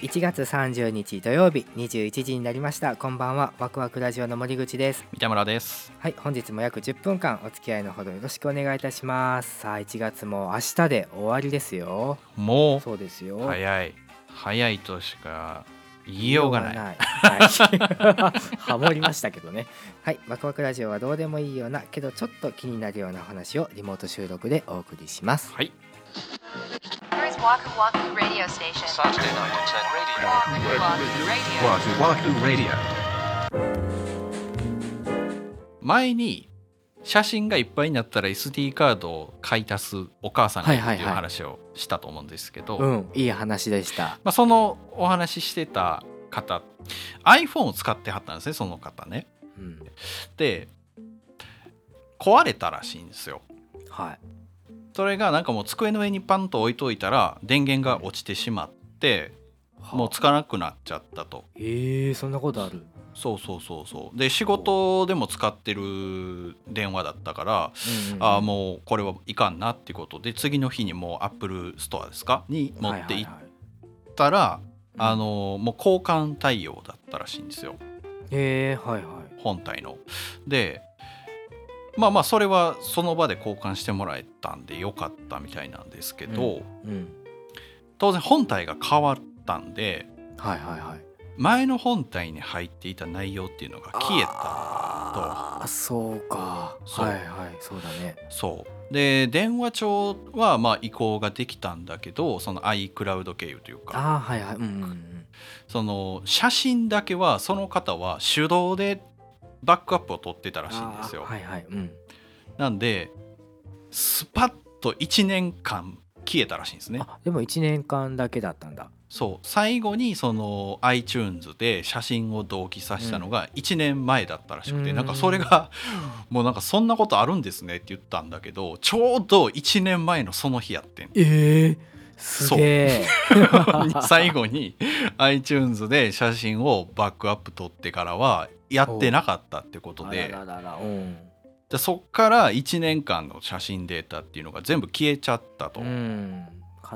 1月30日土曜日21時になりました。こんばんは。ワクワクラジオの森口です。三田村です。はい本日も約10分間お付き合いのほどよろしくお願いいたします。さあ1月も明日で終わりですよ。もそうですよ。う早い。早いとしか言いようがない。はい、ハモりましたけどね。はいワクワクラジオはどうでもいいようなけどちょっと気になるようなお話をリモート収録でお送りします。はい Waku Waku Radio Station. Saturday night at 10 radio. Waku Waku Radio. Waku Waku Radio. 前に写真がいっぱいになったら SD カードを買い足すお母さんがいるっていう話をしたと思うんですけど、うんいい話でしたまあ、そのお話ししてた方 iPhone を使ってはったんですねその方ねうんで壊れたらしいんですよはいそれがなんかもう机の上にパンと置いといたら電源が落ちてしまってもうつかなくなっちゃったと。えー、そんなことある。そうそうそうそう。で仕事でも使ってる電話だったから、うんうんああもうこれはいかんなってことで次の日にもう Apple Store ですか？に持って行っはいはいはい。たら、うん。あのもう交換対応だったらしいんですよ。えー、はいはい。本体の。でまあまあそれはその場で交換してもらえたんでよかったみたいなんですけど、うん当然本体が変わったんではいはいはい。前の本体に入っていた内容っていうのが消えたああそうか。はいはい。そうだね。そう。で電話帳はまあ移行ができたんだけどその iCloud 経由というか。ああはいはい。うんうんうん。その写真だけはその方は手動でバックアップを取ってたらしいんですよ、はいはいうん。なんでスパッと1年間消えたらしいんですね。あでも1年間だけだったんだ。そう。最後にその iTunes で写真を同期させたのが1年前だったらしくて、うん。なんかそれが もうなんかそんなことあるんですねって言ったんだけどちょうど1年前のその日やってんええすげえ。最後に iTunes で写真をバックアップ取ってからはやってなかったってことで。そっから1年間の写真データっていうのが全部消えちゃったと、うん。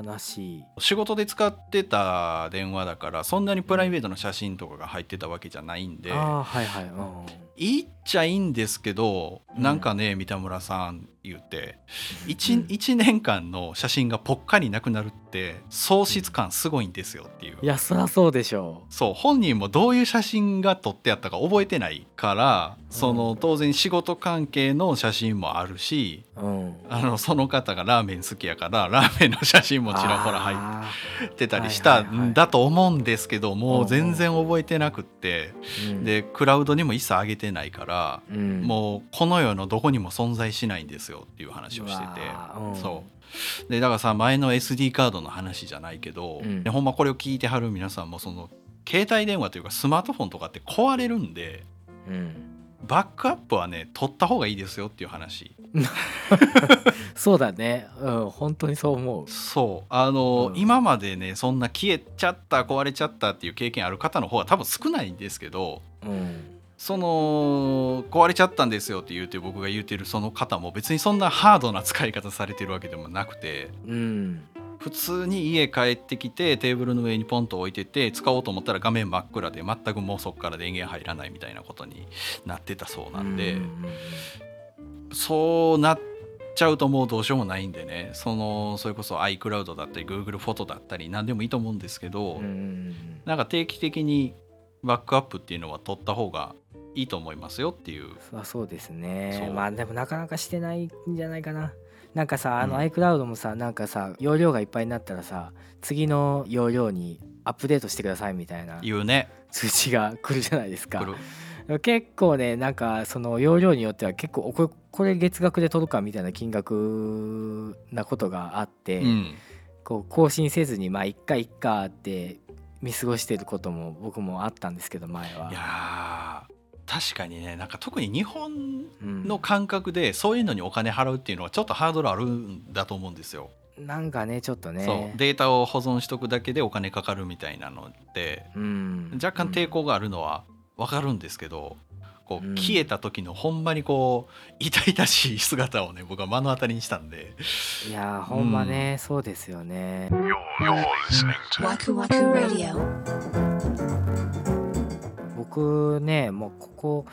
悲しい。仕事で使ってた電話だからそんなにプライベートの写真とかが入ってたわけじゃないんで。はいはい。うんいいっちゃいいんですけど、うん。なんかね三田村さん言って 1,、うん。一年間の写真がぽっかりなくなるって喪失感すごいんですよっていう。いやそりゃそうでしょそう本人もどういう写真が撮ってあったか覚えてないからその当然仕事関係の写真もあるしううん。あのその方がラーメン好きやからラーメンの写真もちらほら入あってたりしたんだと思うんですけどもう全然覚えてなくって。ーうん。でクラウドにも一切上げてないからうん。もうこの世のどこにも存在しないんですよっていう話をしてて。うん。そう。でだからさ前の SD カードの話じゃないけど、うん。でほんまこれを聞いてはる皆さんもその携帯電話というかスマートフォンとかって壊れるんでうん。バックアップはね取った方がいいですよっていう話。そうだね。うん本当にそう思う。そう。あの、うん。今までねそんな消えちゃった壊れちゃったっていう経験ある方の方が多分少ないんですけどうんその壊れちゃったんですよって言うて僕が言うてるその方も別にそんなハードな使い方されてるわけでもなくて。うん。普通に家帰ってきてテーブルの上にポンと置いてて使おうと思ったら画面真っ暗で全くもうそこから電源入らないみたいなことになってたそうなんで、ううんそうなっちゃうともうどうしようもないんでね。そのそれこそ iCloud だったり Google フォトだったり何でもいいと思うんですけど、なんか定期的にバックアップっていうのは取った方がいいと思いますよっていう。そうですね。まあでもなかなかしてないんじゃないかな。なんかさあのうん iCloud もさなんかさ容量がいっぱいになったらさ次の容量にアップデートしてくださいみたいな言うね。通知が来るじゃないですか。結構ねなんかその容量によっては結構おこれこれ月額で取るかみたいな金額なことがあって、うん。こう更新せずにまあいっかいっかって見過ごしてることも僕もあったんですけど前は。いやー確かにねなんか特に日本うん。の感覚でそういうのにお金払うっていうのはちょっとハードルあるんだと思うんですよ。なんかねちょっとね。そう。データを保存しとくだけでお金かかるみたいなのってうん。若干抵抗があるのは分かるんですけどこううん。消えた時のほんまにこう痛々しい姿をね僕は目の当たりにしたんで。いやーほんまね、そうですよね。You're, you're 僕ねもうここ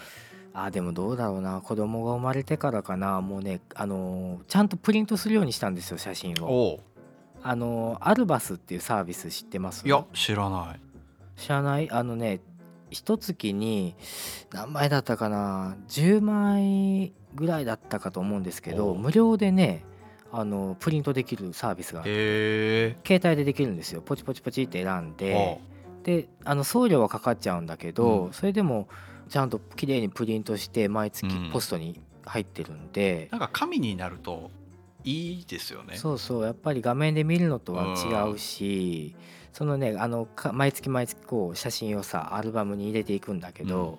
あでもどうだろうな。子供が生まれてからかな。もうねあのーちゃんとプリントするようにしたんですよ写真を。おう。あのーアルバスっていうサービス知ってます？いや知らない。知らない？あのね一月に何枚だったかな？10枚ぐらいだったかと思うんですけど無料でねあのプリントできるサービスが携帯でできるんですよ。ポチポチポチって選んでであの送料はかかっちゃうんだけど、うん。それでもちゃんと綺麗にプリントして毎月うん。ポストに入ってるんで、なんか紙になるといいですよね。そうそう。やっぱり画面で見るのとは違うし、そのねあのか毎月毎月こう写真をさアルバムに入れていくんだけど、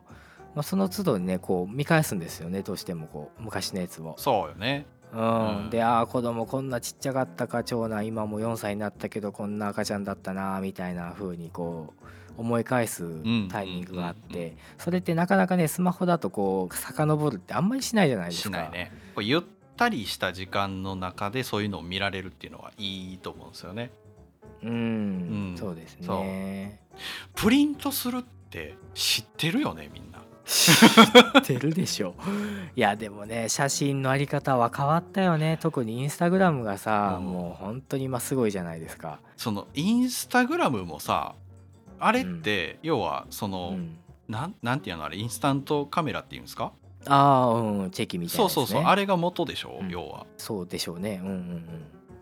まあ、その都度にねこう見返すんですよねどうしてもこう昔のやつを。そうよねうん。うん。でああ子供こんなちっちゃかったか長男今も4歳になったけどこんな赤ちゃんだったなみたいな風にこう思い返すタイミングがあってそれってなかなかねスマホだとこう遡るってあんまりしないじゃないですか。しないねゆったりした時間の中でそういうのを見られるっていうのはいいと思うんですよね。うん、うん。そうですね。プリントするって知ってるよねみんな 知ってるでしょ。いやでもね写真のあり方は変わったよね。特にインスタグラムがさ、うん。もう本当に今すごいじゃないですか。そのインスタグラムもさあれって要はその、うん、なんなんていうのあれインスタントカメラっていうんですか？ああうんチェキみたいなね、そうそうそうあれが元でしょ、うん。要は。そうでしょうね。うんうんうん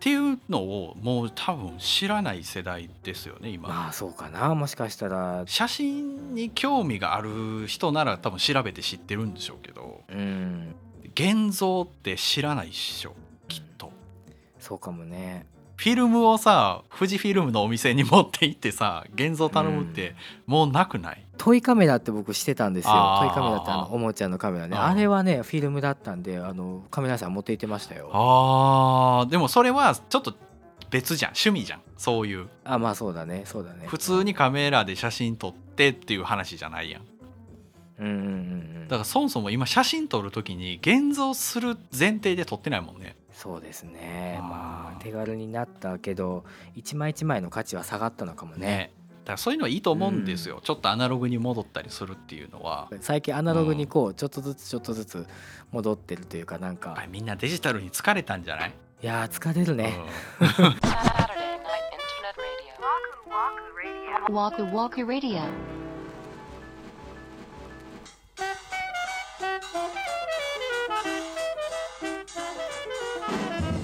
っていうのをもう多分知らない世代ですよね今、まあそうかなもしかしたら。写真に興味がある人なら多分調べて知ってるんでしょうけどうん。現像って知らないっしょきっと。そうかもね。フィルムをさ富士フィルムのお店に持って行ってさ現像頼むってもうなくない、トイカメラって僕してたんですよ。トイカメラってあのおもちゃのカメラね。あれはねフィルムだったんであのカメラさん持って行ってましたよ。あー。でもそれはちょっと別じゃん。趣味じゃん。そういう。あまあそうだね。そうだね。普通にカメラで写真撮ってっていう話じゃないやん。うんうんうんうん。だからそもそも今写真撮る時に現像する前提で撮ってないもんね。そうですね。まあ手軽になったけど一枚一枚の価値は下がったのかもね。ね。だからそういうのはいいと思うんですよ、ちょっとアナログに戻ったりするっていうのは。最近アナログにこうちょっとずつちょっとずつ戻ってるというかなんか。あみんなデジタルに疲れたんじゃない、いやー疲れるね、うん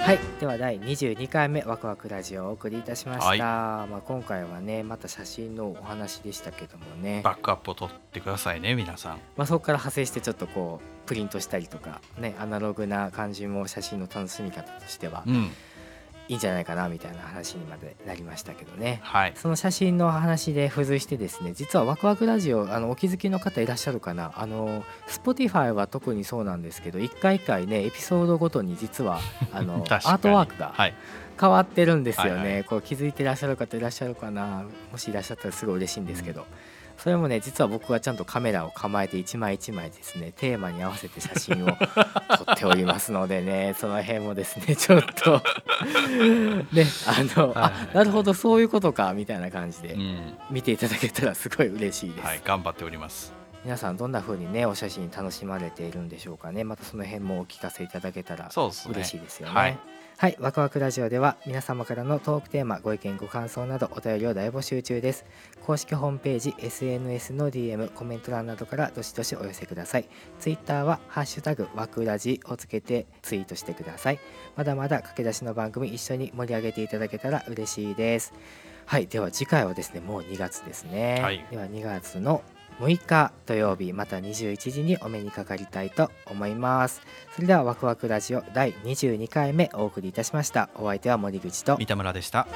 はい。では第22回目ワクワクラジオをお送りいたしました、はい。まあ、今回はねまた写真のお話でしたけどもね、バックアップを取ってくださいね皆さん。まあ、そこから派生してちょっとこうプリントしたりとかねアナログな感じも写真の楽しみ方としてはうんいいんじゃないかなみたいな話にまでなりましたけどね。はい。その写真の話で付随してですね実はワクワクラジオあのお気づきの方いらっしゃるかな。あの Spotify は特にそうなんですけど一回一回ねエピソードごとに実は あのアートワークがはい。変わってるんですよね、はいはい。こう気づいてらっしゃる方いらっしゃるかな。もしいらっしゃったらすごい嬉しいんですけど、それもね実は僕はちゃんとカメラを構えて一枚一枚ですねテーマに合わせて写真を撮っておりますのでね その辺もですねちょっと ねあの、はいはいあなるほどそういうことかみたいな感じでうん。見ていただけたらすごい嬉しいです、はい頑張っております皆さんどんな風にねお写真楽しまれているんでしょうかねまたその辺もお聞かせいただけたら嬉しいですよね。はいはい、ワクワクラジオでは皆様からのトークテーマ、ご意見、ご感想などお便りを大募集中です。公式ホームページ、SNS の DM、コメント欄などからどしどしお寄せください。ツイッターはハッシュタグワクラジをつけてツイートしてください。まだまだ駆け出しの番組一緒に盛り上げていただけたら嬉しいです。はい、では次回はですね、もう2月ですね。はいでは2月の6日土曜日また21時にお目にかかりたいと思います。それではワクワクラジオ第22回目お送りいたしました。お相手は森口と。三田村でした。